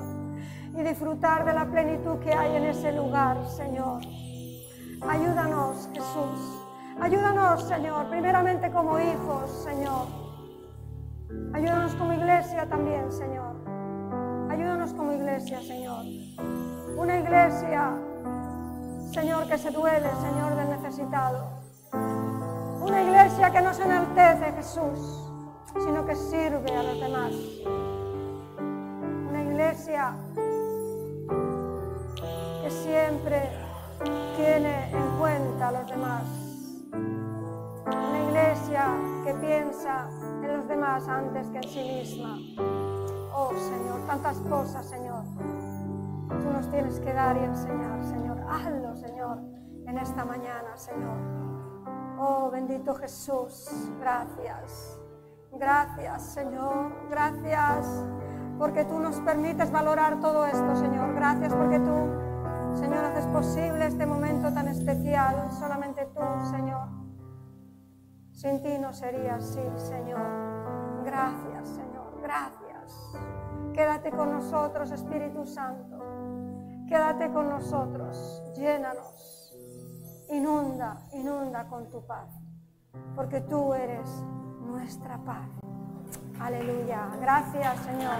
y disfrutar de la plenitud que hay en ese lugar, Señor. Ayúdanos, Jesús. Ayúdanos, Señor, primeramente como hijos, Señor. Ayúdanos como iglesia también, Señor. Ayúdanos como iglesia, Señor. Una iglesia, Señor, que se duele, Señor, del Una iglesia que no se enaltece, Jesús, sino que sirve a los demás. Una iglesia que siempre tiene en cuenta a los demás. Una iglesia que piensa en los demás antes que en sí misma. Oh Señor, tantas cosas, Señor. Tú nos tienes que dar y enseñar, Señor. Hazlo, Señor, en esta mañana, Señor. Oh bendito Jesús, gracias. Gracias, Señor. Gracias porque tú nos permites valorar todo esto, Señor. Gracias porque tú, Señor, haces posible este momento tan especial. Solamente tú, Señor. Sin ti no sería así, Señor. Gracias, Señor. Gracias. Quédate con nosotros, Espíritu Santo. Quédate con nosotros. Llénanos inunda, inunda con tu paz, porque tú eres nuestra paz. Aleluya. Gracias, Señor.